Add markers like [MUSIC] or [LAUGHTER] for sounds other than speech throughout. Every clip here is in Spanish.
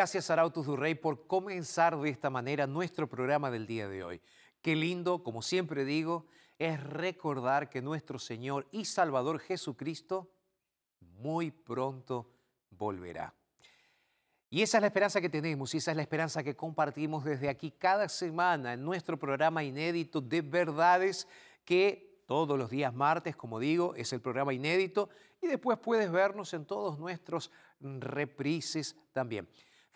Gracias Arautos Durrey por comenzar de esta manera nuestro programa del día de hoy. Qué lindo, como siempre digo, es recordar que nuestro Señor y Salvador Jesucristo muy pronto volverá. Y esa es la esperanza que tenemos y esa es la esperanza que compartimos desde aquí cada semana en nuestro programa inédito de verdades que todos los días martes, como digo, es el programa inédito y después puedes vernos en todos nuestros reprises también.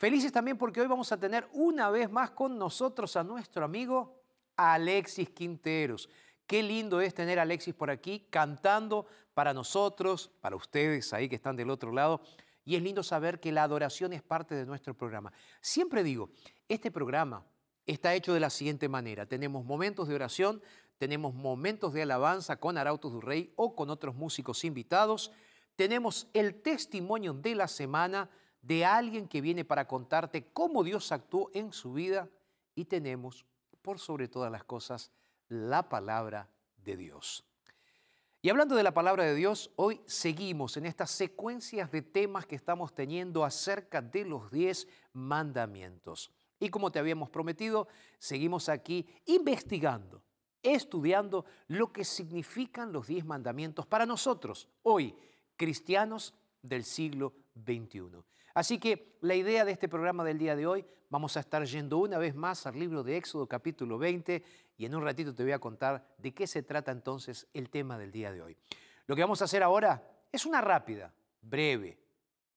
Felices también porque hoy vamos a tener una vez más con nosotros a nuestro amigo Alexis Quinteros. Qué lindo es tener a Alexis por aquí cantando para nosotros, para ustedes ahí que están del otro lado. Y es lindo saber que la adoración es parte de nuestro programa. Siempre digo, este programa está hecho de la siguiente manera. Tenemos momentos de oración, tenemos momentos de alabanza con Arautos du Rey o con otros músicos invitados. Tenemos el testimonio de la semana de alguien que viene para contarte cómo Dios actuó en su vida y tenemos, por sobre todas las cosas, la palabra de Dios. Y hablando de la palabra de Dios, hoy seguimos en estas secuencias de temas que estamos teniendo acerca de los diez mandamientos. Y como te habíamos prometido, seguimos aquí investigando, estudiando lo que significan los diez mandamientos para nosotros, hoy, cristianos del siglo XXI. Así que la idea de este programa del día de hoy, vamos a estar yendo una vez más al libro de Éxodo capítulo 20 y en un ratito te voy a contar de qué se trata entonces el tema del día de hoy. Lo que vamos a hacer ahora es una rápida, breve,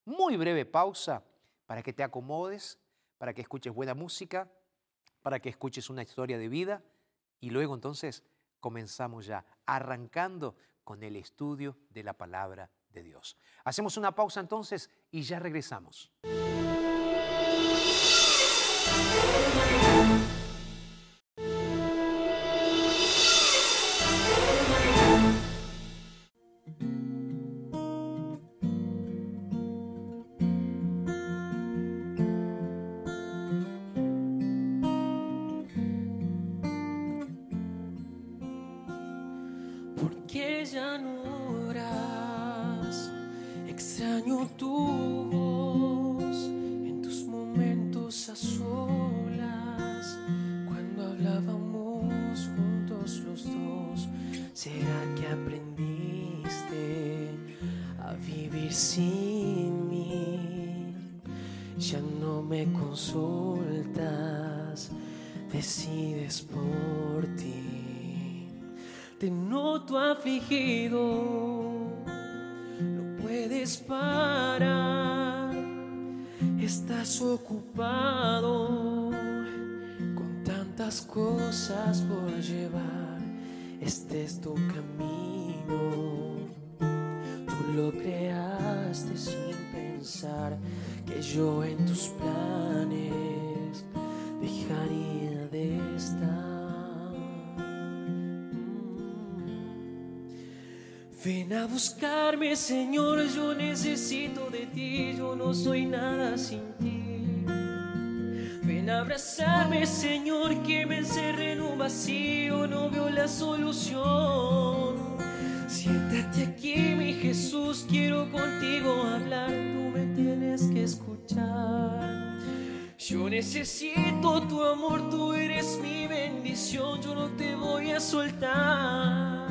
muy breve pausa para que te acomodes, para que escuches buena música, para que escuches una historia de vida y luego entonces comenzamos ya arrancando con el estudio de la palabra Dios. Hacemos una pausa entonces y ya regresamos. No me consultas, decides por ti. Te noto afligido, no puedes parar, estás ocupado con tantas cosas por llevar. Este es tu camino, lo creaste sin pensar que yo en tus planes dejaría de estar. Ven a buscarme, Señor, yo necesito de ti, yo no soy nada sin ti. Ven a abrazarme, Señor, que me encerré en un vacío, no veo la solución. Siéntate aquí, mi Jesús, quiero contigo hablar, tú me tienes que escuchar. Yo necesito tu amor, tú eres mi bendición, yo no te voy a soltar.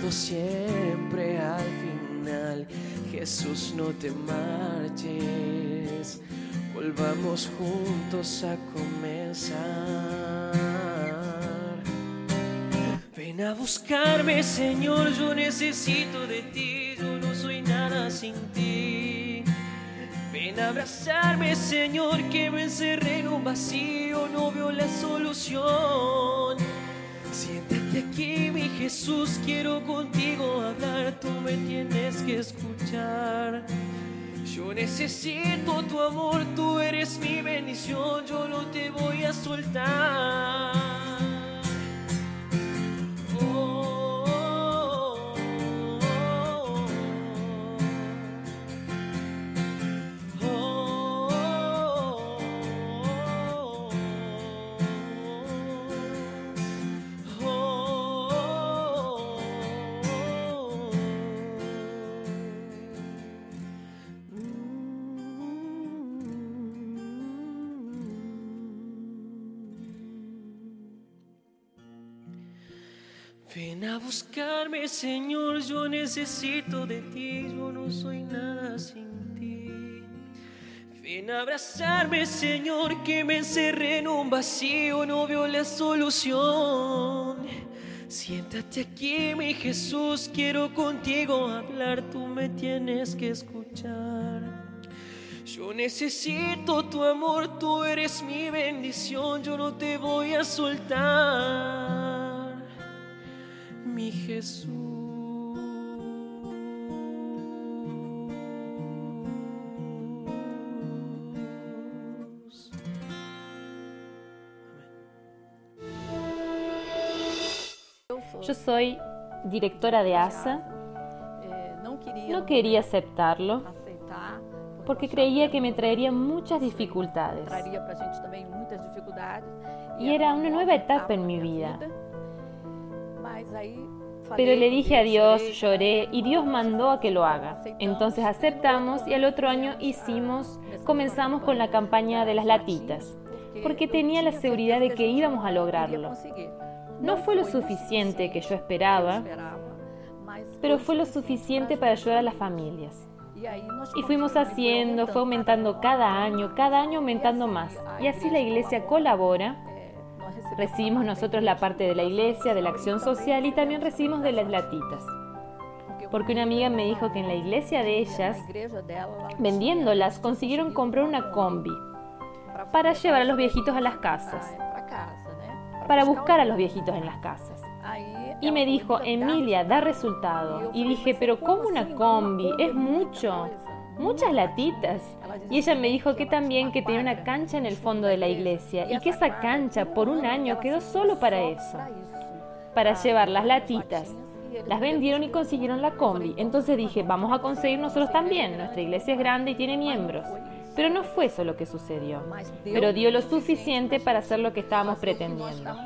Todo siempre al final, Jesús, no te marches. Volvamos juntos a comenzar. Ven a buscarme, Señor, yo necesito de ti, yo no soy nada sin ti. Ven a abrazarme, Señor, que me encerré en un vacío, no veo la solución. Aquí, mi Jesús, quiero contigo hablar, tú me tienes que escuchar. Yo necesito tu amor, tú eres mi bendición, yo no te voy a soltar. Buscarme, Señor, yo necesito de ti, yo no soy nada sin ti. Ven a abrazarme, Señor, que me encerré en un vacío, no veo la solución. Siéntate aquí, mi Jesús, quiero contigo hablar, tú me tienes que escuchar. Yo necesito tu amor, tú eres mi bendición, yo no te voy a soltar, mi Jesús. Yo soy directora de ASA. No quería aceptarlo porque creía que me traería muchas dificultades. Y era una nueva etapa en mi vida. Pero le dije a Dios, lloré y Dios mandó a que lo haga. Entonces aceptamos y al otro año hicimos, comenzamos con la campaña de las latitas, porque tenía la seguridad de que íbamos a lograrlo. No fue lo suficiente que yo esperaba, pero fue lo suficiente para ayudar a las familias. Y fuimos haciendo, fue aumentando cada año, cada año aumentando más. Y así la iglesia colabora. Recibimos nosotros la parte de la iglesia, de la acción social y también recibimos de las latitas. Porque una amiga me dijo que en la iglesia de ellas, vendiéndolas, consiguieron comprar una combi para llevar a los viejitos a las casas, para buscar a los viejitos en las casas. Y me dijo, Emilia, da resultado. Y dije, pero ¿cómo una combi? Es mucho. Muchas latitas. Y ella me dijo que también que tenía una cancha en el fondo de la iglesia y que esa cancha por un año quedó solo para eso, para llevar las latitas Las vendieron y consiguieron la combi. Entonces dije, vamos a conseguir nosotros también. Nuestra iglesia es grande y tiene miembros. Pero no fue eso lo que sucedió. Pero dio lo suficiente para hacer lo que estábamos pretendiendo.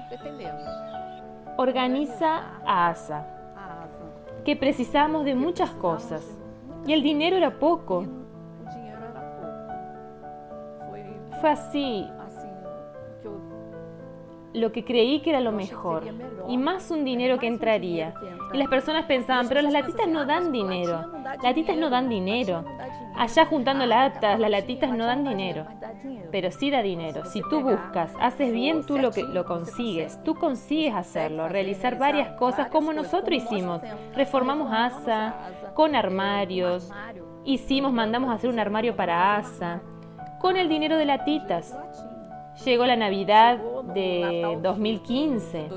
Organiza A asa. que precisamos de muchas cosas. Y el dinero era poco. Fue así lo que creí que era lo mejor. Y más un dinero que entraría. Y las personas pensaban, pero las latitas no dan dinero. Latitas no dan dinero. Allá juntando latas, las latitas no dan dinero. Pero sí da dinero. Si tú buscas, haces bien, tú lo, que, lo consigues. Tú consigues hacerlo, realizar varias cosas como nosotros hicimos. Reformamos ASA con armarios. Hicimos, mandamos a hacer un armario para ASA. Con el dinero de latitas. Llegó la Navidad de 2015,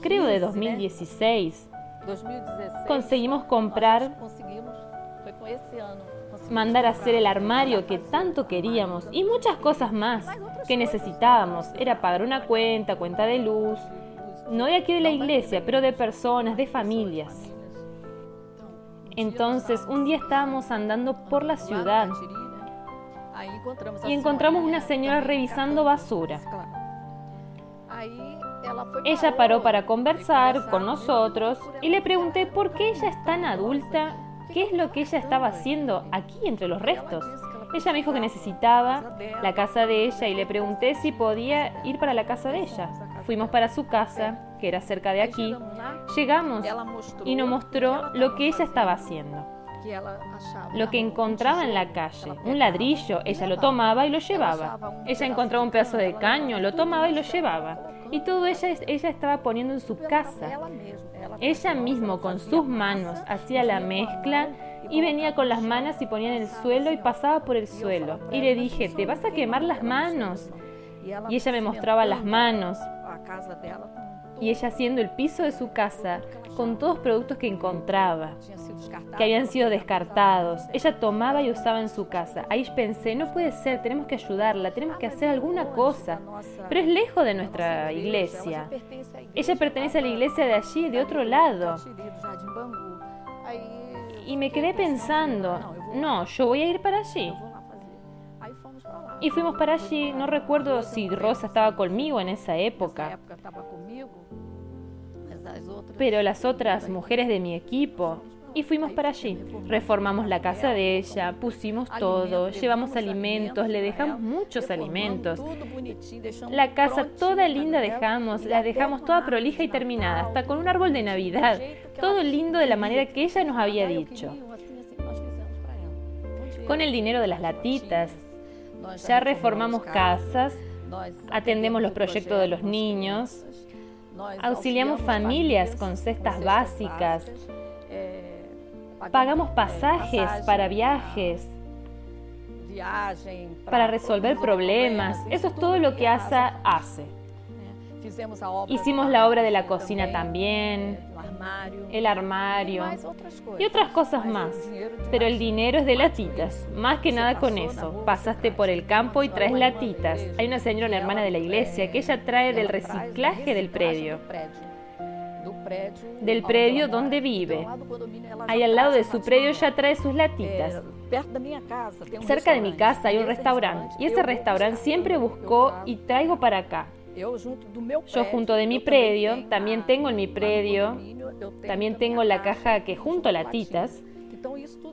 creo de 2016. 2016. Conseguimos comprar, mandar a hacer el armario que tanto queríamos y muchas cosas más que necesitábamos. Era pagar una cuenta, cuenta de luz, no de aquí de la iglesia, pero de personas, de familias. Entonces, un día estábamos andando por la ciudad Encontramos y encontramos una señora revisando basura. Ella paró para conversar con nosotros y le pregunté por qué ella es tan adulta, qué es lo que ella estaba haciendo aquí entre los restos. Ella me dijo que necesitaba la casa de ella y le pregunté si podía ir para la casa de ella. Fuimos para su casa, que era cerca de aquí. Llegamos y nos mostró lo que ella estaba haciendo. Lo que encontraba en la calle, un ladrillo, ella lo tomaba y lo llevaba. Ella encontraba un pedazo de caño, lo tomaba y lo llevaba. Y todo ella, ella estaba poniendo en su casa. Ella mismo con sus manos hacía la mezcla y venía con las manos y ponía en el suelo y pasaba por el suelo. Y le dije, te vas a quemar las manos. Y ella me mostraba las manos y ella haciendo el piso de su casa con todos productos que encontraba, que habían sido descartados. Ella tomaba y usaba en su casa. Ahí pensé, no puede ser, tenemos que ayudarla, tenemos que hacer alguna cosa. Pero es lejos de nuestra iglesia. Ella pertenece a la iglesia de allí, de otro lado. Y me quedé pensando, no, yo voy a ir para allí. Y fuimos para allí, no recuerdo si Rosa estaba conmigo en esa época, pero las otras mujeres de mi equipo. Y fuimos para allí. Reformamos la casa de ella, pusimos todo, llevamos alimentos, le dejamos muchos alimentos. La casa toda linda dejamos, la dejamos toda prolija y terminada, hasta con un árbol de Navidad. Todo lindo de la manera que ella nos había dicho. Con el dinero de las latitas, ya reformamos casas, atendemos los proyectos de los niños, auxiliamos familias con cestas básicas, pagamos pasajes para viajes, para resolver problemas. Eso es todo lo que ASA hace. Hicimos la obra de la cocina también, el armario y otras cosas más. Pero el dinero es de latitas, más que nada con eso. Pasaste por el campo y traes latitas. Hay una señora, una hermana de la iglesia, que ella trae del reciclaje del predio, del predio donde vive. Ahí al lado de su predio ella trae sus latitas. Cerca de mi casa hay un restaurante y ese restaurante siempre buscó y traigo para acá. Yo junto de mi predio, también tengo en mi predio, también tengo la caja que junto latitas.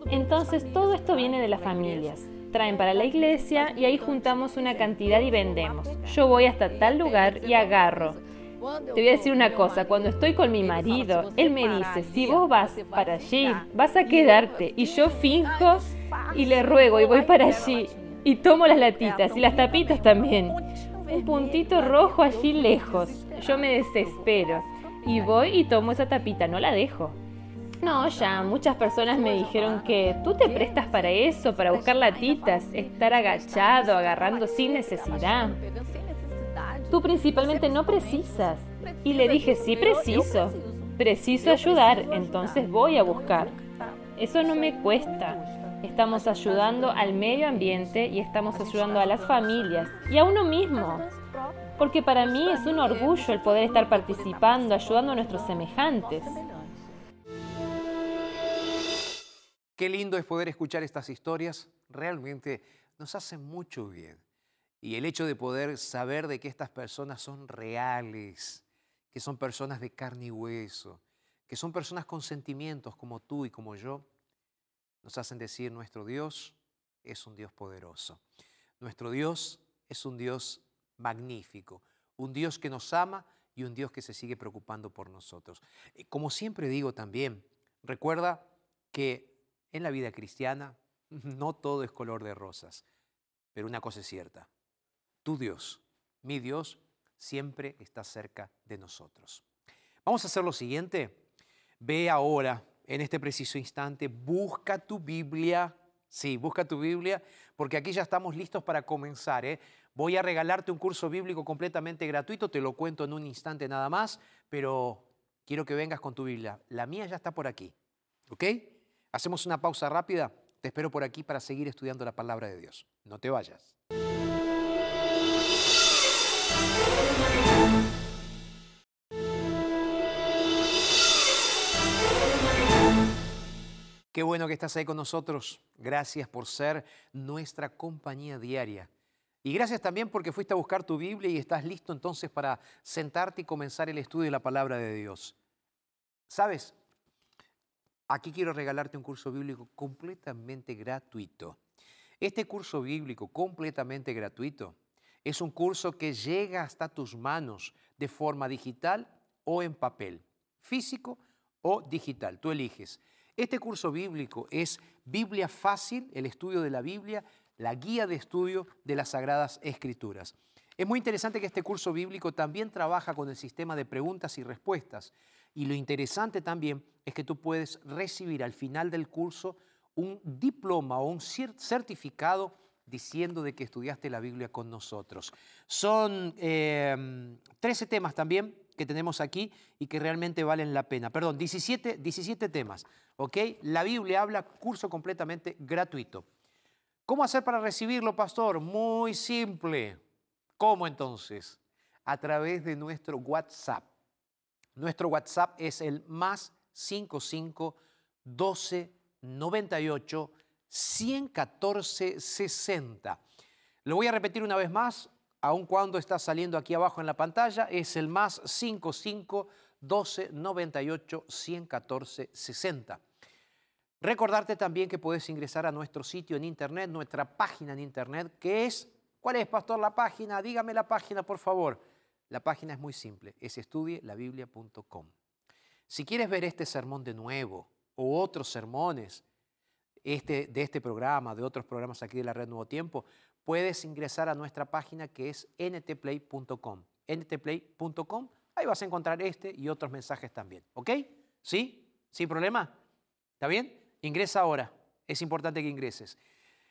Entonces todo esto viene de las familias. Traen para la iglesia y ahí juntamos una cantidad y vendemos. Yo voy hasta tal lugar y agarro. Te voy a decir una cosa, cuando estoy con mi marido, él me dice, si vos vas para allí, vas a quedarte. Y yo finjo y le ruego y voy para allí. Y tomo las latitas y las tapitas también un puntito rojo allí lejos. Yo me desespero y voy y tomo esa tapita, no la dejo. No, ya, muchas personas me dijeron que tú te prestas para eso, para buscar latitas, estar agachado, agarrando sin necesidad. Tú principalmente no precisas. Y le dije, sí preciso. Preciso ayudar, entonces voy a buscar. Eso no me cuesta. Estamos ayudando al medio ambiente y estamos ayudando a las familias y a uno mismo. porque para mí es un orgullo el poder estar participando, ayudando a nuestros semejantes. Qué lindo es poder escuchar estas historias, realmente nos hacen mucho bien. Y el hecho de poder saber de que estas personas son reales, que son personas de carne y hueso, que son personas con sentimientos como tú y como yo, nos hacen decir nuestro Dios es un Dios poderoso. Nuestro Dios es un Dios magnífico, un Dios que nos ama y un Dios que se sigue preocupando por nosotros. Como siempre digo también, recuerda que en la vida cristiana [LAUGHS] no todo es color de rosas, pero una cosa es cierta, tu Dios, mi Dios, siempre está cerca de nosotros. Vamos a hacer lo siguiente, ve ahora, en este preciso instante, busca tu Biblia, sí, busca tu Biblia, porque aquí ya estamos listos para comenzar. ¿eh? Voy a regalarte un curso bíblico completamente gratuito, te lo cuento en un instante nada más, pero quiero que vengas con tu Biblia. La mía ya está por aquí, ¿ok? Hacemos una pausa rápida. Te espero por aquí para seguir estudiando la palabra de Dios. No te vayas. Qué bueno que estás ahí con nosotros. Gracias por ser nuestra compañía diaria. Y gracias también porque fuiste a buscar tu Biblia y estás listo entonces para sentarte y comenzar el estudio de la palabra de Dios. ¿Sabes? Aquí quiero regalarte un curso bíblico completamente gratuito. Este curso bíblico completamente gratuito es un curso que llega hasta tus manos de forma digital o en papel, físico o digital, tú eliges. Este curso bíblico es Biblia fácil, el estudio de la Biblia, la guía de estudio de las Sagradas Escrituras. Es muy interesante que este curso bíblico también trabaja con el sistema de preguntas y respuestas. Y lo interesante también es que tú puedes recibir al final del curso un diploma o un certificado diciendo de que estudiaste la Biblia con nosotros. Son 13 eh, temas también que tenemos aquí y que realmente valen la pena. Perdón, 17, 17 temas. ¿ok? La Biblia habla curso completamente gratuito. ¿Cómo hacer para recibirlo, pastor? Muy simple. ¿Cómo entonces? A través de nuestro WhatsApp. Nuestro WhatsApp es el más 55 12 98 114 60. Lo voy a repetir una vez más, aun cuando está saliendo aquí abajo en la pantalla, es el más 55 12 98 114 60. Recordarte también que puedes ingresar a nuestro sitio en internet, nuestra página en internet, que es, ¿cuál es, pastor, la página? Dígame la página, por favor. La página es muy simple, es estudielabiblia.com. Si quieres ver este sermón de nuevo o otros sermones este, de este programa, de otros programas aquí de la Red Nuevo Tiempo, puedes ingresar a nuestra página que es ntplay.com. ntplay.com, ahí vas a encontrar este y otros mensajes también. ¿Ok? ¿Sí? ¿Sin problema? ¿Está bien? Ingresa ahora. Es importante que ingreses.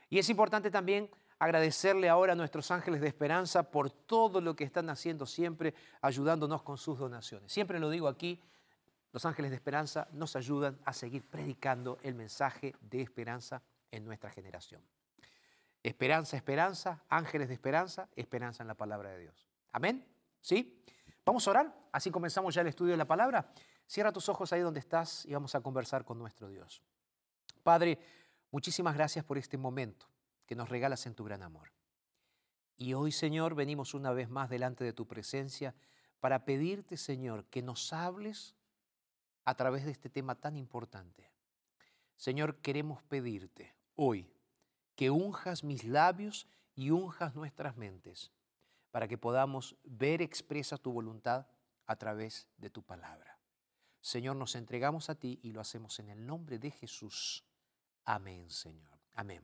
Y es importante también agradecerle ahora a nuestros ángeles de esperanza por todo lo que están haciendo siempre, ayudándonos con sus donaciones. Siempre lo digo aquí, los ángeles de esperanza nos ayudan a seguir predicando el mensaje de esperanza en nuestra generación. Esperanza, esperanza, ángeles de esperanza, esperanza en la palabra de Dios. Amén. ¿Sí? Vamos a orar, así comenzamos ya el estudio de la palabra. Cierra tus ojos ahí donde estás y vamos a conversar con nuestro Dios. Padre, muchísimas gracias por este momento que nos regalas en tu gran amor. Y hoy, Señor, venimos una vez más delante de tu presencia para pedirte, Señor, que nos hables a través de este tema tan importante. Señor, queremos pedirte hoy que unjas mis labios y unjas nuestras mentes para que podamos ver expresa tu voluntad a través de tu palabra. Señor, nos entregamos a ti y lo hacemos en el nombre de Jesús. Amén, Señor. Amén.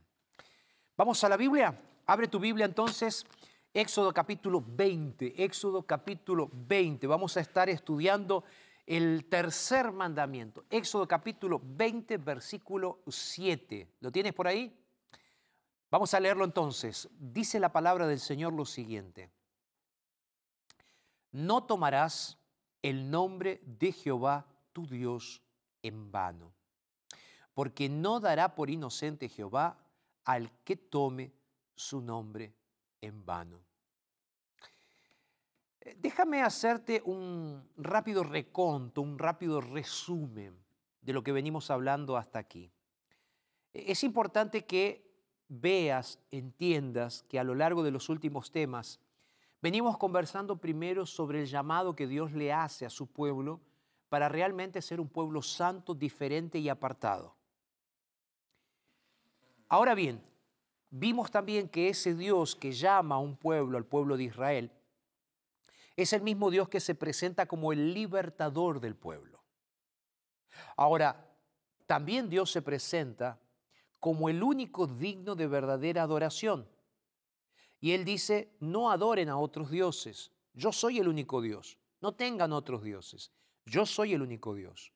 Vamos a la Biblia. Abre tu Biblia entonces. Éxodo capítulo 20. Éxodo capítulo 20. Vamos a estar estudiando el tercer mandamiento. Éxodo capítulo 20, versículo 7. ¿Lo tienes por ahí? Vamos a leerlo entonces. Dice la palabra del Señor lo siguiente. No tomarás el nombre de Jehová tu Dios en vano, porque no dará por inocente Jehová al que tome su nombre en vano. Eh, déjame hacerte un rápido reconto, un rápido resumen de lo que venimos hablando hasta aquí. E-, es importante que veas, entiendas que a lo largo de los últimos temas venimos conversando primero sobre el llamado que Dios le hace a su pueblo para realmente ser un pueblo santo, diferente y apartado. Ahora bien, vimos también que ese Dios que llama a un pueblo, al pueblo de Israel, es el mismo Dios que se presenta como el libertador del pueblo. Ahora, también Dios se presenta como el único digno de verdadera adoración. Y Él dice, no adoren a otros dioses, yo soy el único Dios, no tengan otros dioses, yo soy el único Dios.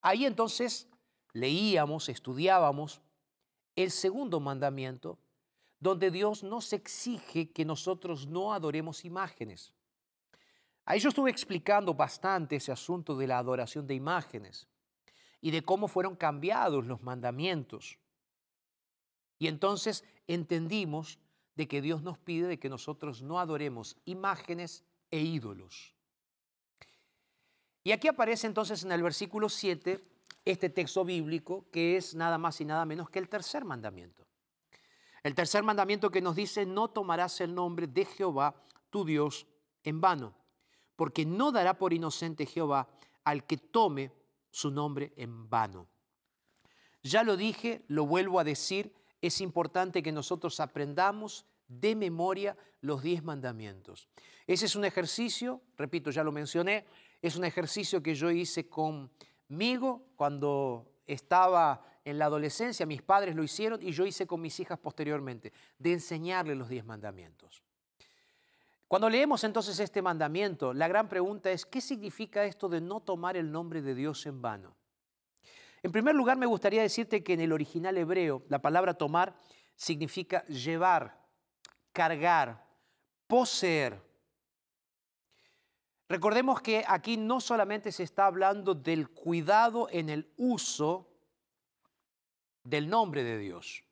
Ahí entonces leíamos, estudiábamos el segundo mandamiento, donde Dios nos exige que nosotros no adoremos imágenes. Ahí yo estuve explicando bastante ese asunto de la adoración de imágenes y de cómo fueron cambiados los mandamientos. Y entonces entendimos de que Dios nos pide de que nosotros no adoremos imágenes e ídolos. Y aquí aparece entonces en el versículo 7 este texto bíblico que es nada más y nada menos que el tercer mandamiento. El tercer mandamiento que nos dice, no tomarás el nombre de Jehová, tu Dios, en vano, porque no dará por inocente Jehová al que tome su nombre en vano. Ya lo dije, lo vuelvo a decir, es importante que nosotros aprendamos de memoria los diez mandamientos. Ese es un ejercicio, repito, ya lo mencioné, es un ejercicio que yo hice conmigo cuando estaba en la adolescencia, mis padres lo hicieron y yo hice con mis hijas posteriormente, de enseñarles los diez mandamientos. Cuando leemos entonces este mandamiento, la gran pregunta es, ¿qué significa esto de no tomar el nombre de Dios en vano? En primer lugar, me gustaría decirte que en el original hebreo la palabra tomar significa llevar, cargar, poseer. Recordemos que aquí no solamente se está hablando del cuidado en el uso del nombre de Dios.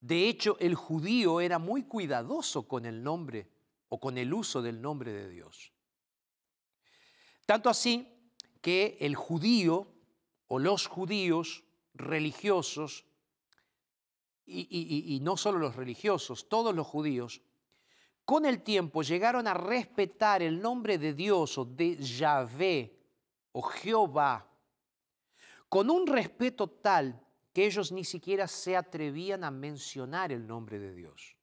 De hecho, el judío era muy cuidadoso con el nombre o con el uso del nombre de Dios. Tanto así que el judío o los judíos religiosos, y, no solo los religiosos, todos los judíos, con el tiempo llegaron a respetar el nombre de Dios o de Yahvé o Jehová con un respeto tal que ellos ni siquiera se atrevían a mencionar el nombre de Dios.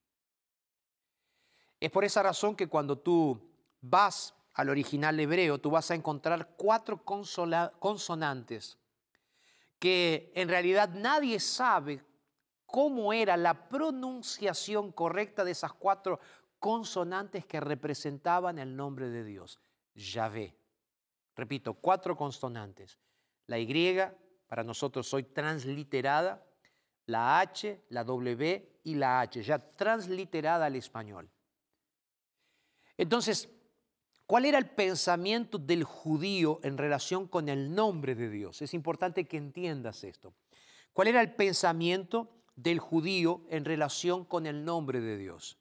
Es por esa razón que cuando tú vas al original hebreo, tú vas a encontrar cuatro consonantes que en realidad nadie sabe cómo era la pronunciación correcta de esas cuatro consonantes que representaban el nombre de Dios, Yahvé. Repito, cuatro consonantes. La Y para nosotros hoy transliterada, la H, la W y la H, ya transliterada al español. Entonces, ¿cuál era el pensamiento del judío en relación con el nombre de Dios? Es importante que entiendas esto. ¿Cuál era el pensamiento del judío en relación con el nombre de Dios?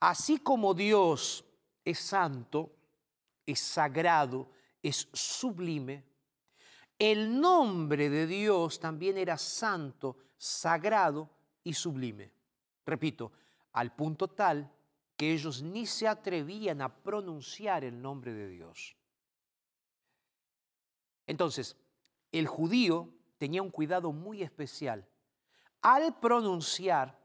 Así como Dios es santo, es sagrado, es sublime, el nombre de Dios también era santo, sagrado y sublime. Repito, al punto tal que ellos ni se atrevían a pronunciar el nombre de Dios. Entonces, el judío tenía un cuidado muy especial al pronunciar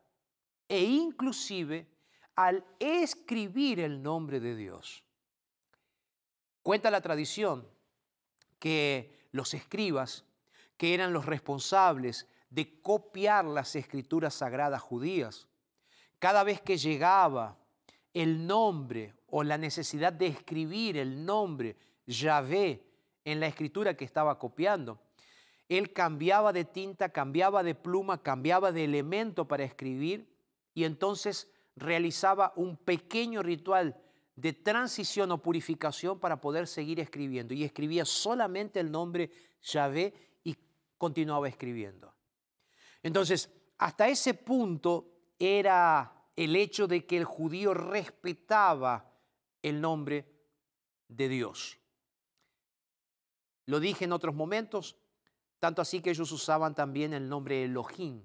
e inclusive al escribir el nombre de Dios. Cuenta la tradición que los escribas, que eran los responsables de copiar las escrituras sagradas judías. Cada vez que llegaba el nombre o la necesidad de escribir el nombre Yahvé en la escritura que estaba copiando, él cambiaba de tinta, cambiaba de pluma, cambiaba de elemento para escribir y entonces realizaba un pequeño ritual de transición o purificación para poder seguir escribiendo. Y escribía solamente el nombre Yahvé y continuaba escribiendo. Entonces, hasta ese punto era el hecho de que el judío respetaba el nombre de Dios. Lo dije en otros momentos, tanto así que ellos usaban también el nombre Elohim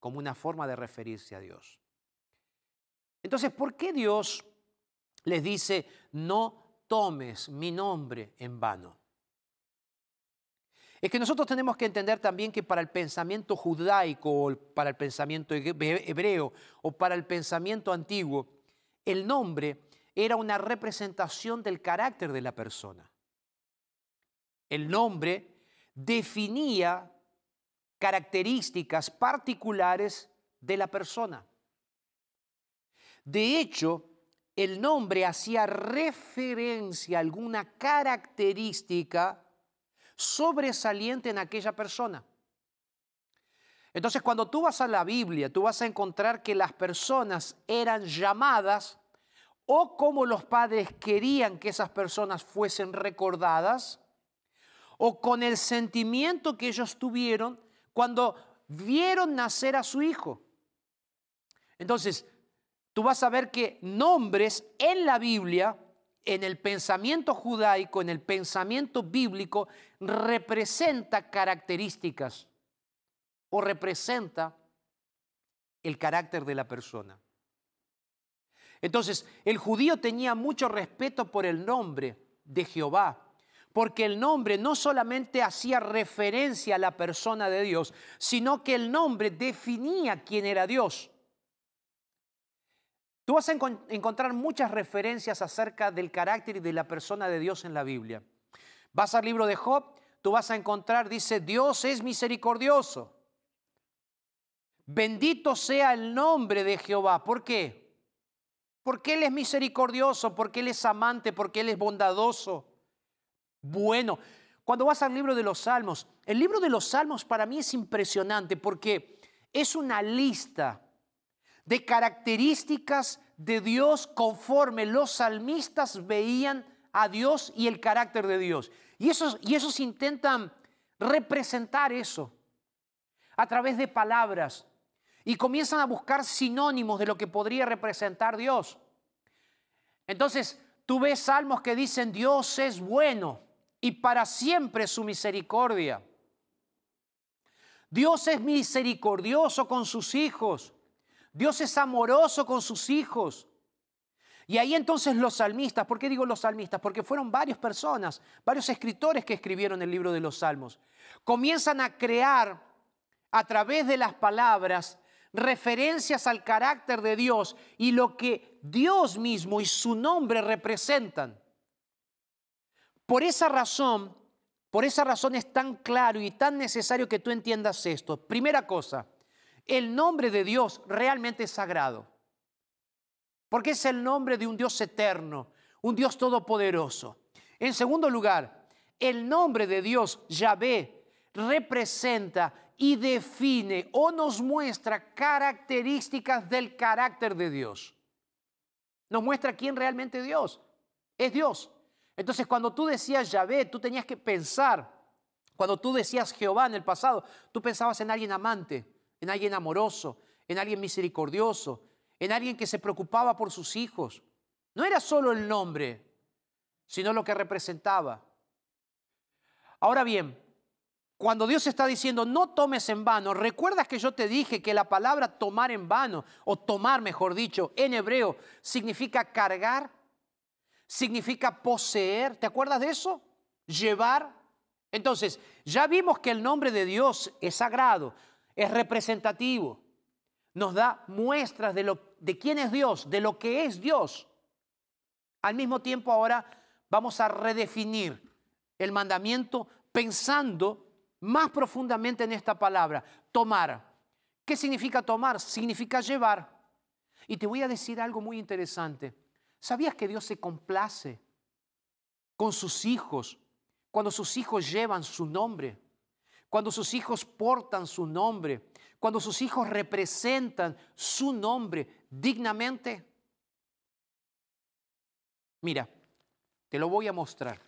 como una forma de referirse a Dios. Entonces, ¿por qué Dios les dice, no tomes mi nombre en vano? Es que nosotros tenemos que entender también que para el pensamiento judaico o para el pensamiento hebreo o para el pensamiento antiguo, el nombre era una representación del carácter de la persona. El nombre definía características particulares de la persona. De hecho, el nombre hacía referencia a alguna característica sobresaliente en aquella persona. Entonces, cuando tú vas a la Biblia, tú vas a encontrar que las personas eran llamadas o como los padres querían que esas personas fuesen recordadas, o con el sentimiento que ellos tuvieron cuando vieron nacer a su hijo. Entonces, tú vas a ver que nombres en la Biblia, en el pensamiento judaico, en el pensamiento bíblico, representa características o representa el carácter de la persona. Entonces, el judío tenía mucho respeto por el nombre de Jehová, porque el nombre no solamente hacía referencia a la persona de Dios, sino que el nombre definía quién era Dios. Tú vas a encontrar muchas referencias acerca del carácter y de la persona de Dios en la Biblia. Vas al libro de Job, tú vas a encontrar, dice, Dios es misericordioso. Bendito sea el nombre de Jehová. ¿Por qué? Porque Él es misericordioso, porque Él es amante, porque Él es bondadoso bueno. Cuando vas al libro de los Salmos, el libro de los Salmos para mí es impresionante porque es una lista de características de Dios conforme los salmistas veían a Dios y el carácter de Dios. Y esos, y esos intentan representar eso a través de palabras y comienzan a buscar sinónimos de lo que podría representar Dios. Entonces, tú ves salmos que dicen Dios es bueno y para siempre su misericordia. Dios es misericordioso con sus hijos. Dios es amoroso con sus hijos. Y ahí entonces los salmistas, ¿por qué digo los salmistas? Porque fueron varias personas, varios escritores que escribieron el libro de los salmos. Comienzan a crear a través de las palabras referencias al carácter de Dios y lo que Dios mismo y su nombre representan. Por esa razón, por esa razón es tan claro y tan necesario que tú entiendas esto. Primera cosa, el nombre de Dios realmente es sagrado. Porque es el nombre de un Dios eterno, un Dios todopoderoso. En segundo lugar, el nombre de Dios, Yahvé, representa y define o nos muestra características del carácter de Dios. Nos muestra quién realmente Dios. Es Dios. Entonces, cuando tú decías Yahvé, tú tenías que pensar, cuando tú decías Jehová en el pasado, tú pensabas en alguien amante, en alguien amoroso, en alguien misericordioso, en alguien que se preocupaba por sus hijos. No era solo el nombre, sino lo que representaba. Ahora bien, cuando Dios está diciendo no tomes en vano, recuerdas que yo te dije que la palabra tomar en vano, o tomar mejor dicho, en hebreo, significa cargar, significa poseer. ¿Te acuerdas de eso? Llevar. Entonces, ya vimos que el nombre de Dios es sagrado, es representativo, nos da muestras de, lo, de quién es Dios, de lo que es Dios. Al mismo tiempo ahora vamos a redefinir el mandamiento pensando más profundamente en esta palabra, tomar. ¿Qué significa tomar? Significa llevar. Y te voy a decir algo muy interesante. ¿Sabías que Dios se complace con sus hijos cuando sus hijos llevan su nombre? Cuando sus hijos portan su nombre, cuando sus hijos representan su nombre dignamente. Mira, te lo voy a mostrar.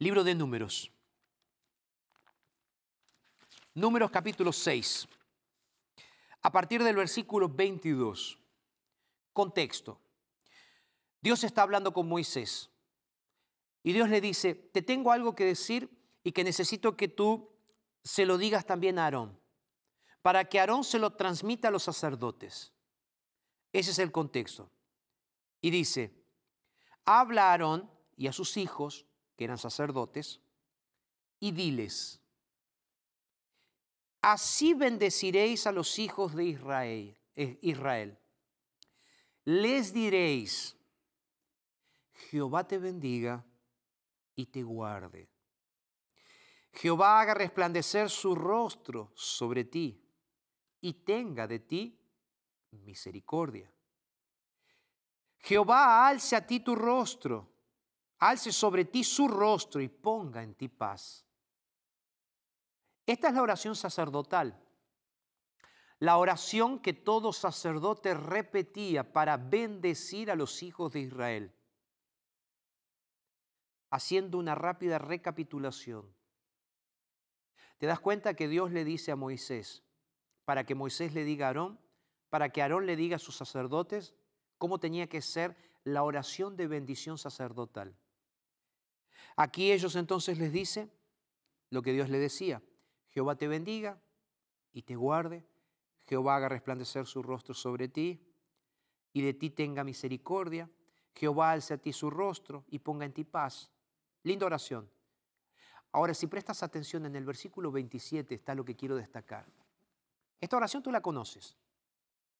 Libro de números. Números capítulo 6. A partir del versículo 22. Contexto. Dios está hablando con Moisés y Dios le dice, te tengo algo que decir y que necesito que tú se lo digas también a Aarón, para que Aarón se lo transmita a los sacerdotes. Ese es el contexto. Y dice, habla a Aarón y a sus hijos, que eran sacerdotes, y diles, así bendeciréis a los hijos de Israel. Eh, Israel. Les diréis, Jehová te bendiga y te guarde. Jehová haga resplandecer su rostro sobre ti y tenga de ti misericordia. Jehová alce a ti tu rostro, alce sobre ti su rostro y ponga en ti paz. Esta es la oración sacerdotal, la oración que todo sacerdote repetía para bendecir a los hijos de Israel. Haciendo una rápida recapitulación, te das cuenta que Dios le dice a Moisés, para que Moisés le diga a Aarón, para que Aarón le diga a sus sacerdotes cómo tenía que ser la oración de bendición sacerdotal. Aquí ellos entonces les dice lo que Dios le decía, Jehová te bendiga y te guarde, Jehová haga resplandecer su rostro sobre ti y de ti tenga misericordia, Jehová alce a ti su rostro y ponga en ti paz. Linda oración. Ahora, si prestas atención en el versículo 27 está lo que quiero destacar. Esta oración tú la conoces.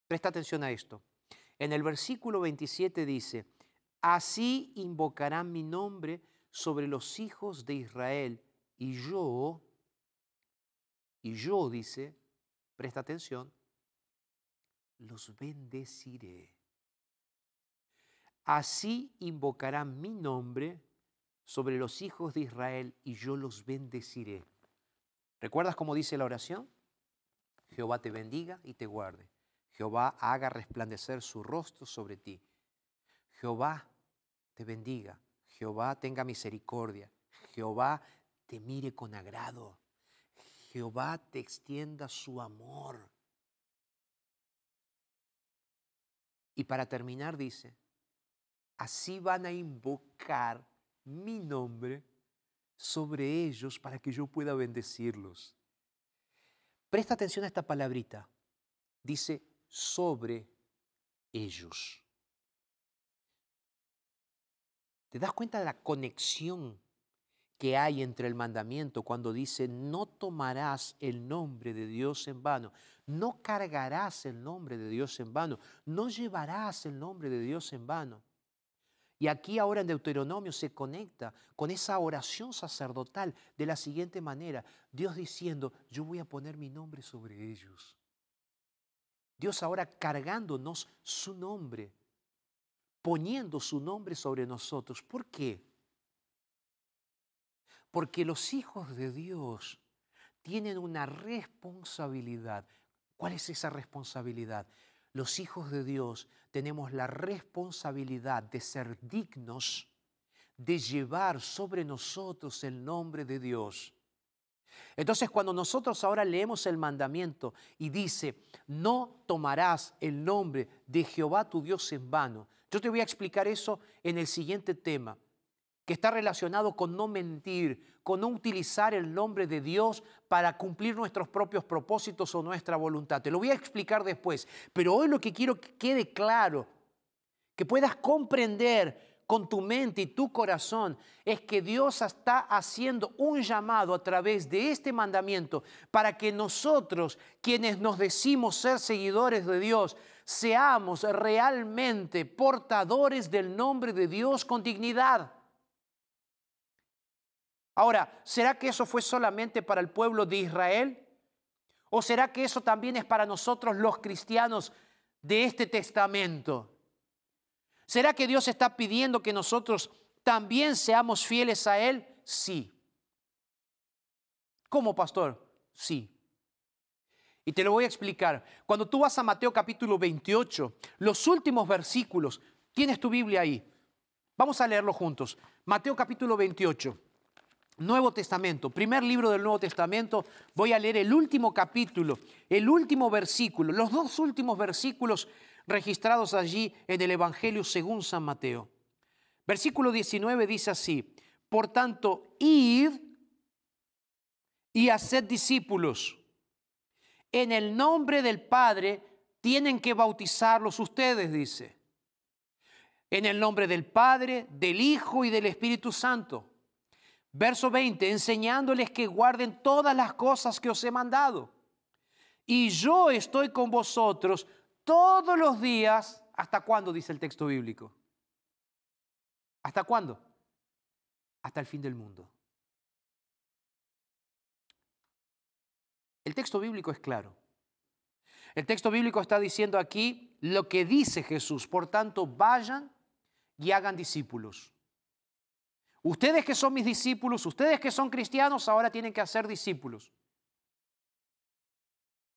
Presta atención a esto. En el versículo 27 dice, así invocarán mi nombre sobre los hijos de Israel y yo, y yo dice, presta atención, los bendeciré. Así invocarán mi nombre sobre los hijos de Israel y yo los bendeciré. ¿Recuerdas cómo dice la oración? Jehová te bendiga y te guarde. Jehová haga resplandecer su rostro sobre ti. Jehová te bendiga. Jehová tenga misericordia. Jehová te mire con agrado. Jehová te extienda su amor. Y para terminar dice, así van a invocar mi nombre sobre ellos para que yo pueda bendecirlos. Presta atención a esta palabrita. Dice sobre ellos. ¿Te das cuenta de la conexión que hay entre el mandamiento cuando dice no tomarás el nombre de Dios en vano, no cargarás el nombre de Dios en vano, no llevarás el nombre de Dios en vano? Y aquí ahora en Deuteronomio se conecta con esa oración sacerdotal de la siguiente manera. Dios diciendo, yo voy a poner mi nombre sobre ellos. Dios ahora cargándonos su nombre, poniendo su nombre sobre nosotros. ¿Por qué? Porque los hijos de Dios tienen una responsabilidad. ¿Cuál es esa responsabilidad? Los hijos de Dios tenemos la responsabilidad de ser dignos de llevar sobre nosotros el nombre de Dios. Entonces cuando nosotros ahora leemos el mandamiento y dice, no tomarás el nombre de Jehová tu Dios en vano, yo te voy a explicar eso en el siguiente tema que está relacionado con no mentir, con no utilizar el nombre de Dios para cumplir nuestros propios propósitos o nuestra voluntad. Te lo voy a explicar después, pero hoy lo que quiero que quede claro, que puedas comprender con tu mente y tu corazón, es que Dios está haciendo un llamado a través de este mandamiento para que nosotros, quienes nos decimos ser seguidores de Dios, seamos realmente portadores del nombre de Dios con dignidad. Ahora, ¿será que eso fue solamente para el pueblo de Israel? ¿O será que eso también es para nosotros los cristianos de este testamento? ¿Será que Dios está pidiendo que nosotros también seamos fieles a Él? Sí. ¿Cómo, pastor? Sí. Y te lo voy a explicar. Cuando tú vas a Mateo capítulo 28, los últimos versículos, tienes tu Biblia ahí. Vamos a leerlo juntos. Mateo capítulo 28. Nuevo Testamento, primer libro del Nuevo Testamento, voy a leer el último capítulo, el último versículo. Los dos últimos versículos registrados allí en el Evangelio según San Mateo. Versículo 19 dice así, por tanto, id y haced discípulos. En el nombre del Padre tienen que bautizarlos ustedes, dice. En el nombre del Padre, del Hijo y del Espíritu Santo. Verso 20, enseñándoles que guarden todas las cosas que os he mandado. Y yo estoy con vosotros todos los días. ¿Hasta cuándo dice el texto bíblico? ¿Hasta cuándo? Hasta el fin del mundo. El texto bíblico es claro. El texto bíblico está diciendo aquí lo que dice Jesús. Por tanto, vayan y hagan discípulos. Ustedes que son mis discípulos, ustedes que son cristianos, ahora tienen que hacer discípulos.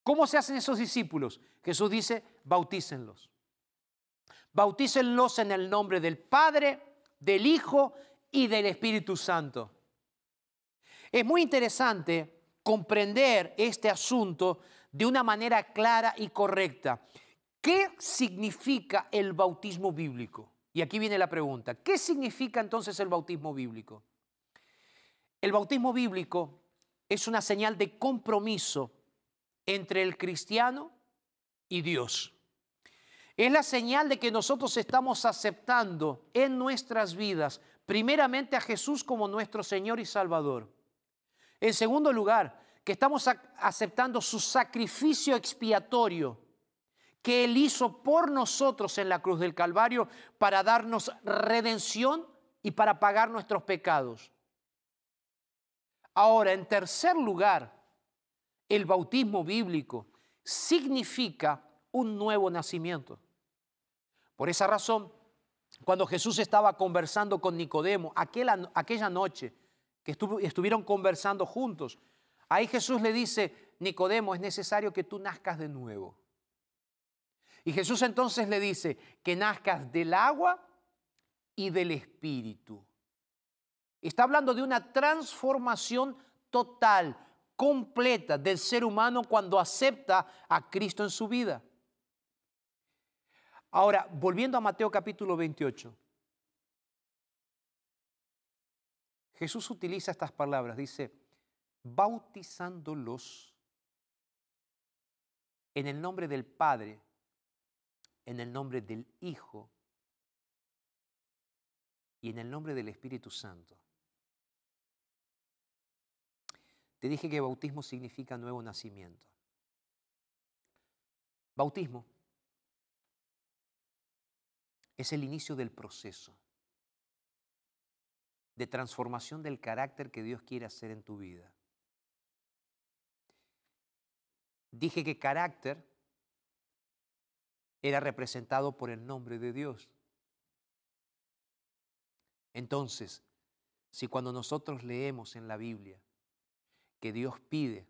¿Cómo se hacen esos discípulos? Jesús dice, bautícenlos. Bautícenlos en el nombre del Padre, del Hijo y del Espíritu Santo. Es muy interesante comprender este asunto de una manera clara y correcta. ¿Qué significa el bautismo bíblico? Y aquí viene la pregunta, ¿qué significa entonces el bautismo bíblico? El bautismo bíblico es una señal de compromiso entre el cristiano y Dios. Es la señal de que nosotros estamos aceptando en nuestras vidas primeramente a Jesús como nuestro Señor y Salvador. En segundo lugar, que estamos aceptando su sacrificio expiatorio que Él hizo por nosotros en la cruz del Calvario para darnos redención y para pagar nuestros pecados. Ahora, en tercer lugar, el bautismo bíblico significa un nuevo nacimiento. Por esa razón, cuando Jesús estaba conversando con Nicodemo aquella, noche que estuvieron conversando juntos, ahí Jesús le dice, Nicodemo, es necesario que tú nazcas de nuevo. Y Jesús entonces le dice que nazcas del agua y del espíritu. Está hablando de una transformación total, completa del ser humano cuando acepta a Cristo en su vida. Ahora, volviendo a Mateo capítulo 28. Jesús utiliza estas palabras, dice, bautizándolos en el nombre del Padre, en el nombre del Hijo y en el nombre del Espíritu Santo. Te dije que bautismo significa nuevo nacimiento. Bautismo es el inicio del proceso de transformación del carácter que Dios quiere hacer en tu vida. Dije que carácter era representado por el nombre de Dios. Entonces, si cuando nosotros leemos en la Biblia que Dios pide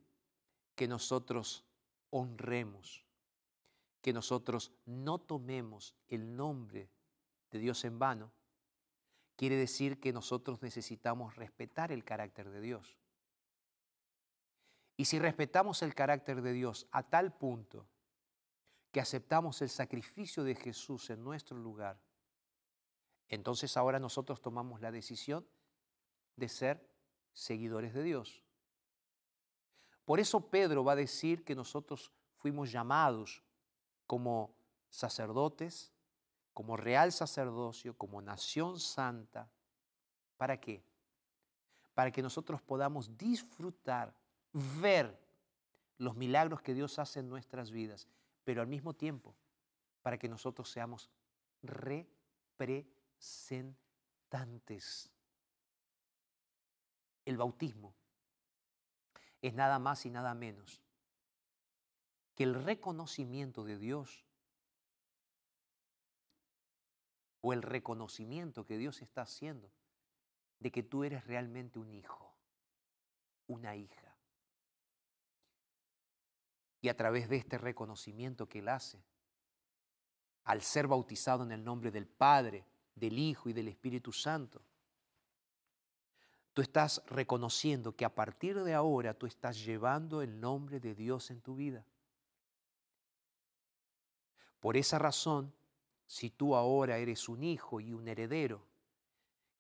que nosotros honremos, que nosotros no tomemos el nombre de Dios en vano, quiere decir que nosotros necesitamos respetar el carácter de Dios. Y si respetamos el carácter de Dios a tal punto que aceptamos el sacrificio de Jesús en nuestro lugar, entonces ahora nosotros tomamos la decisión de ser seguidores de Dios. Por eso Pedro va a decir que nosotros fuimos llamados como sacerdotes, como real sacerdocio, como nación santa. ¿Para qué? Para que nosotros podamos disfrutar, ver los milagros que Dios hace en nuestras vidas pero al mismo tiempo para que nosotros seamos representantes. El bautismo es nada más y nada menos que el reconocimiento de Dios o el reconocimiento que Dios está haciendo de que tú eres realmente un hijo, una hija. Y a través de este reconocimiento que Él hace, al ser bautizado en el nombre del Padre, del Hijo y del Espíritu Santo, tú estás reconociendo que a partir de ahora tú estás llevando el nombre de Dios en tu vida. Por esa razón, si tú ahora eres un hijo y un heredero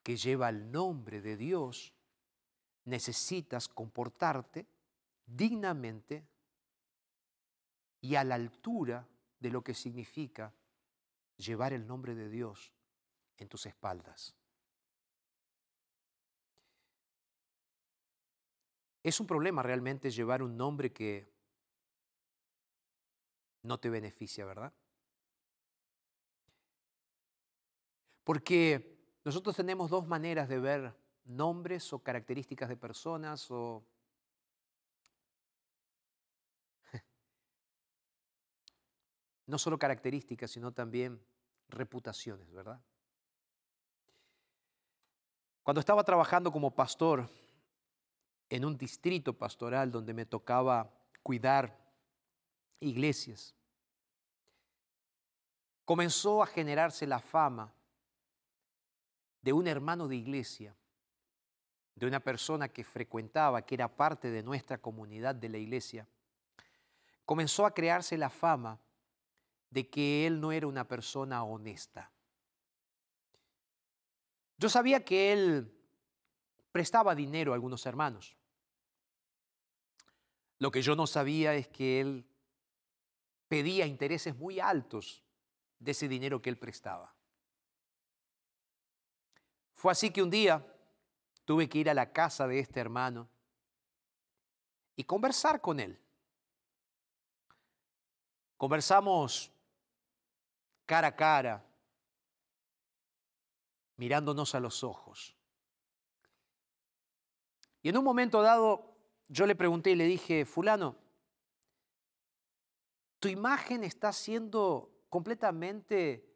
que lleva el nombre de Dios, necesitas comportarte dignamente y a la altura de lo que significa llevar el nombre de Dios en tus espaldas. Es un problema realmente llevar un nombre que no te beneficia, ¿verdad? Porque nosotros tenemos dos maneras de ver nombres o características de personas o no solo características, sino también reputaciones, ¿verdad? Cuando estaba trabajando como pastor en un distrito pastoral donde me tocaba cuidar iglesias, comenzó a generarse la fama de un hermano de iglesia, de una persona que frecuentaba, que era parte de nuestra comunidad de la iglesia, comenzó a crearse la fama de que él no era una persona honesta. Yo sabía que él prestaba dinero a algunos hermanos. Lo que yo no sabía es que él pedía intereses muy altos de ese dinero que él prestaba. Fue así que un día tuve que ir a la casa de este hermano y conversar con él. Conversamos cara a cara, mirándonos a los ojos. Y en un momento dado yo le pregunté y le dije, fulano, tu imagen está siendo completamente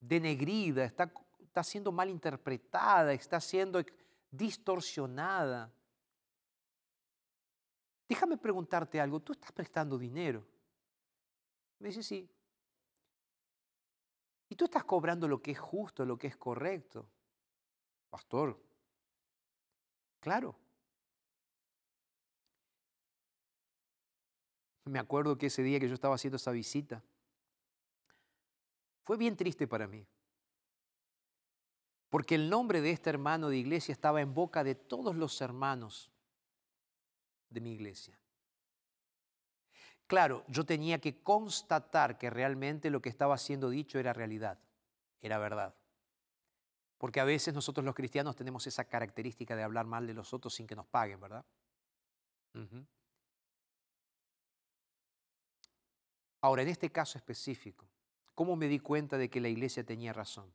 denegrida, está, está siendo mal interpretada, está siendo distorsionada. Déjame preguntarte algo, ¿tú estás prestando dinero? Me dice, sí. ¿Y tú estás cobrando lo que es justo, lo que es correcto? Pastor, claro. Me acuerdo que ese día que yo estaba haciendo esa visita, fue bien triste para mí. Porque el nombre de este hermano de iglesia estaba en boca de todos los hermanos de mi iglesia. Claro, yo tenía que constatar que realmente lo que estaba siendo dicho era realidad, era verdad. Porque a veces nosotros los cristianos tenemos esa característica de hablar mal de los otros sin que nos paguen, ¿verdad? Ahora, en este caso específico, ¿cómo me di cuenta de que la iglesia tenía razón?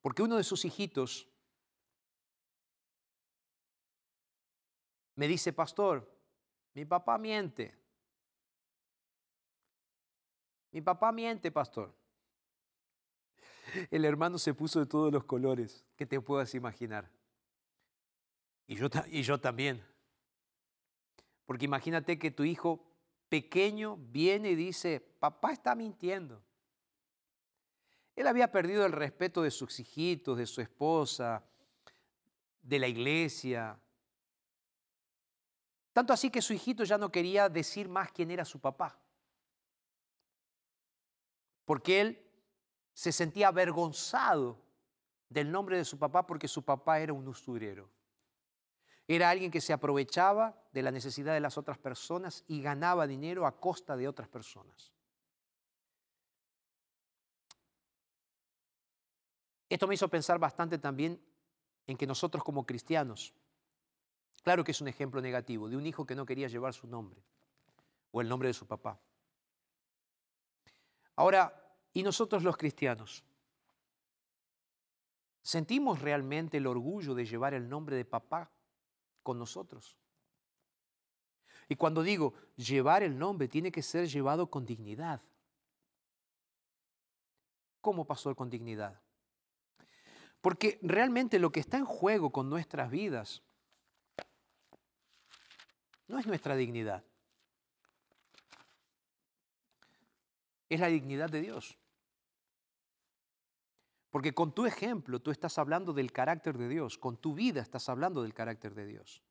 Porque uno de sus hijitos me dice, pastor, mi papá miente. Mi papá miente, pastor. El hermano se puso de todos los colores que te puedas imaginar. Y yo, y yo también. Porque imagínate que tu hijo pequeño viene y dice, papá está mintiendo. Él había perdido el respeto de sus hijitos, de su esposa, de la iglesia, tanto así que su hijito ya no quería decir más quién era su papá. Porque él se sentía avergonzado del nombre de su papá porque su papá era un usurero. Era alguien que se aprovechaba de la necesidad de las otras personas y ganaba dinero a costa de otras personas. Esto me hizo pensar bastante también en que nosotros como cristianos Claro que es un ejemplo negativo de un hijo que no quería llevar su nombre o el nombre de su papá. Ahora, ¿y nosotros los cristianos? ¿Sentimos realmente el orgullo de llevar el nombre de papá con nosotros? Y cuando digo llevar el nombre, tiene que ser llevado con dignidad. ¿Cómo pastor con dignidad? Porque realmente lo que está en juego con nuestras vidas no es nuestra dignidad. Es la dignidad de Dios. Porque con tu ejemplo tú estás hablando del carácter de Dios, con tu vida estás hablando del carácter de Dios.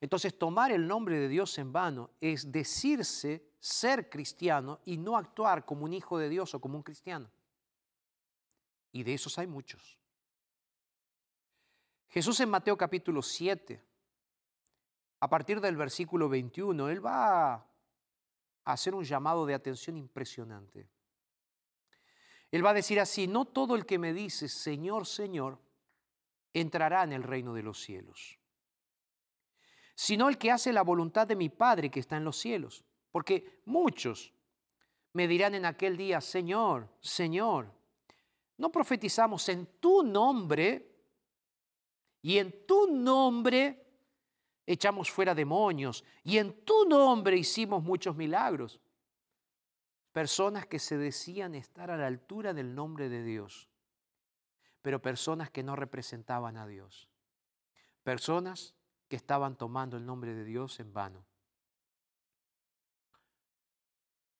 Entonces tomar el nombre de Dios en vano es decirse ser cristiano y no actuar como un hijo de Dios o como un cristiano. Y de esos hay muchos. Jesús en Mateo capítulo 7, a partir del versículo 21, Él va a hacer un llamado de atención impresionante. Él va a decir así, no todo el que me dice, Señor, Señor, entrará en el reino de los cielos, sino el que hace la voluntad de mi Padre que está en los cielos. Porque muchos me dirán en aquel día, Señor, Señor, ¿no profetizamos en tu nombre? Y en tu nombre echamos fuera demonios, y en tu nombre hicimos muchos milagros. Personas que se decían estar a la altura del nombre de Dios, pero personas que no representaban a Dios. Personas que estaban tomando el nombre de Dios en vano.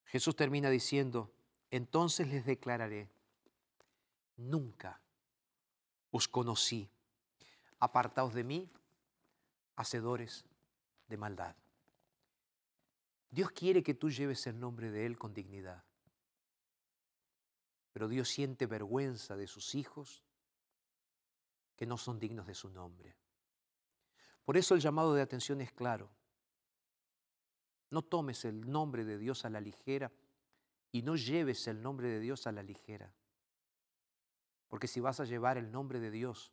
Jesús termina diciendo, entonces les declararé, nunca os conocí, apartaos de mí, hacedores de maldad. Dios quiere que tú lleves el nombre de Él con dignidad. Pero Dios siente vergüenza de sus hijos que no son dignos de su nombre. Por eso el llamado de atención es claro. No tomes el nombre de Dios a la ligera y no lleves el nombre de Dios a la ligera. Porque si vas a llevar el nombre de Dios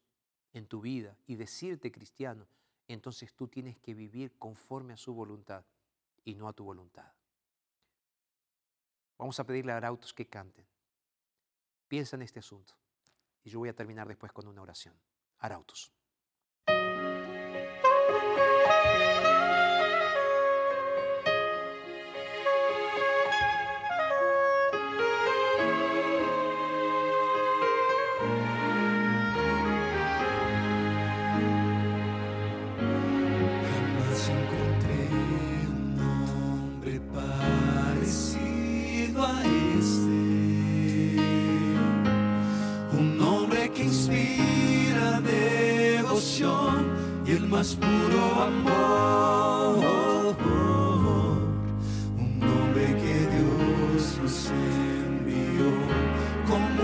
en tu vida y decirte cristiano, entonces tú tienes que vivir conforme a su voluntad y no a tu voluntad. Vamos a pedirle a Arautos que canten. Piensa en este asunto. Y yo voy a terminar después con una oración. Arautos. Más puro amor. Un nombre que Dios nos envió como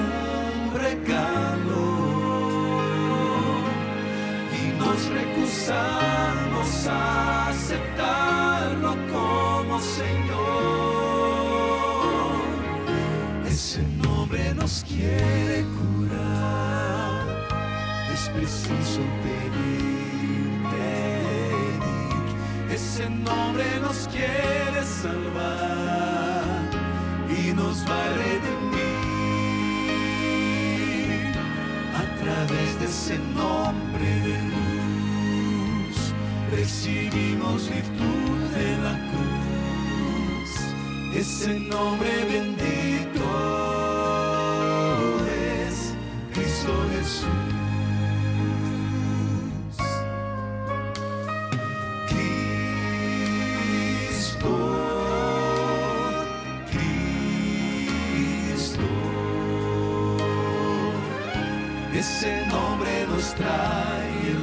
un regalo. Y nos recusamos a aceptarlo como Señor. Ese nombre nos quiere curar. Es preciso pedir ese nombre nos quiere salvar y nos va a redimir a través de ese nombre de luz. Recibimos virtud de la cruz, ese nombre bendito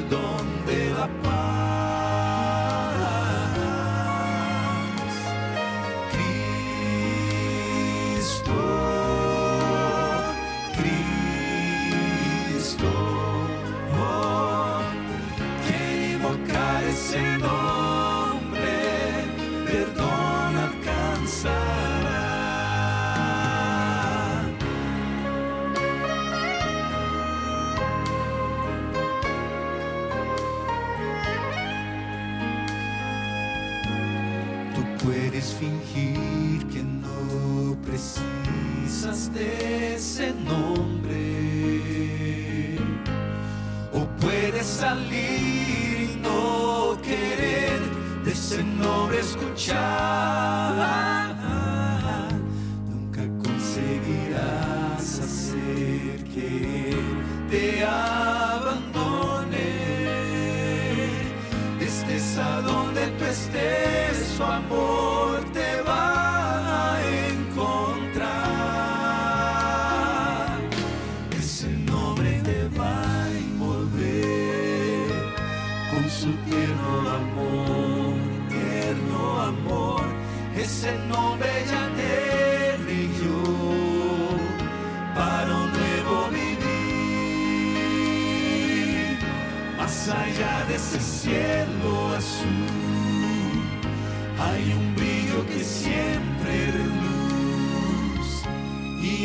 trae fingir que no precisas de ese nombre. O puedes salir y no querer de ese nombre escuchar.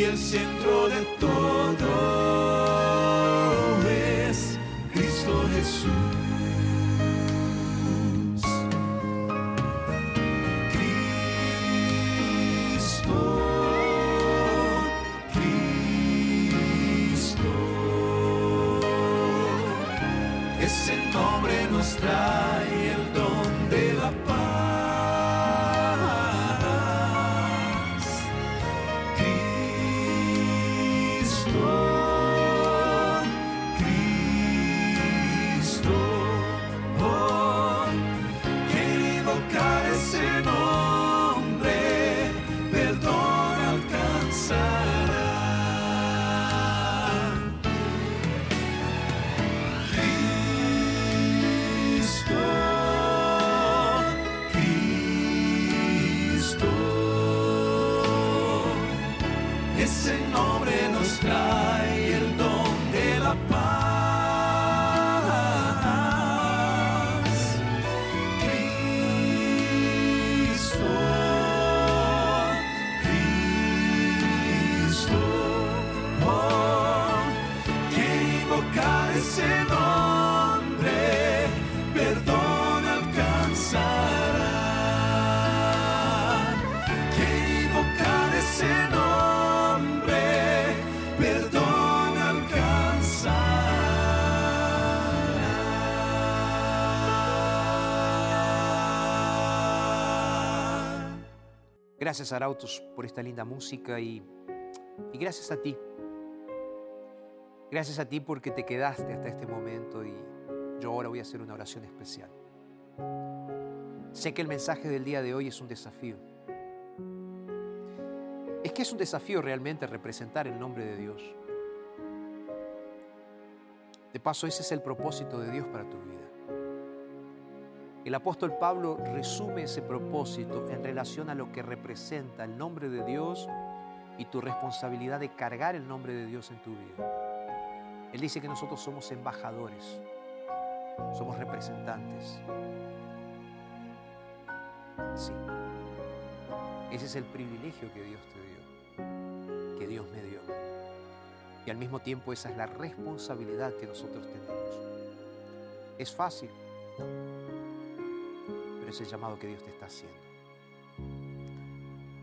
El centro de todo Gracias Arautos por esta linda música y, y gracias a ti. Gracias a ti porque te quedaste hasta este momento y yo ahora voy a hacer una oración especial. Sé que el mensaje del día de hoy es un desafío. Es que es un desafío realmente representar el nombre de Dios. De paso, ese es el propósito de Dios para tu vida. El apóstol Pablo resume ese propósito en relación a lo que representa el nombre de Dios y tu responsabilidad de cargar el nombre de Dios en tu vida. Él dice que nosotros somos embajadores, somos representantes. Sí, ese es el privilegio que Dios te dio, que Dios me dio. Y al mismo tiempo esa es la responsabilidad que nosotros tenemos. ¿Es fácil? Es el llamado que Dios te está haciendo.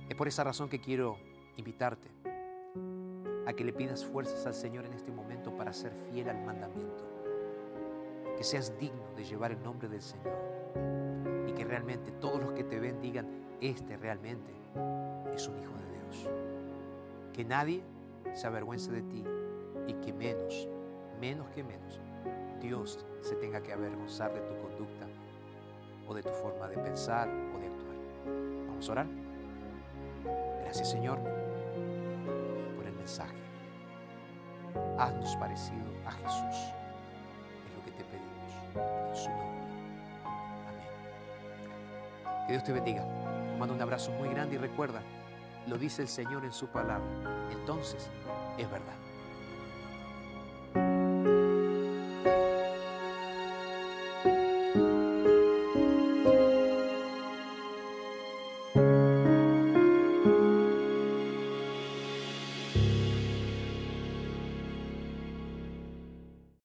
Es por esa razón que quiero invitarte a que le pidas fuerzas al Señor en este momento para ser fiel al mandamiento. Que seas digno de llevar el nombre del Señor. Y que realmente todos los que te ven digan, este realmente es un hijo de Dios. Que nadie se avergüence de ti y que menos, menos que menos, Dios se tenga que avergonzar de tu conducta o de tu forma de pensar o de actuar. Vamos a orar. Gracias Señor por el mensaje. Haznos parecido a Jesús. Es lo que te pedimos en su nombre. Amén. Que Dios te bendiga. Mando un abrazo muy grande y recuerda, lo dice el Señor en su palabra. Entonces es verdad.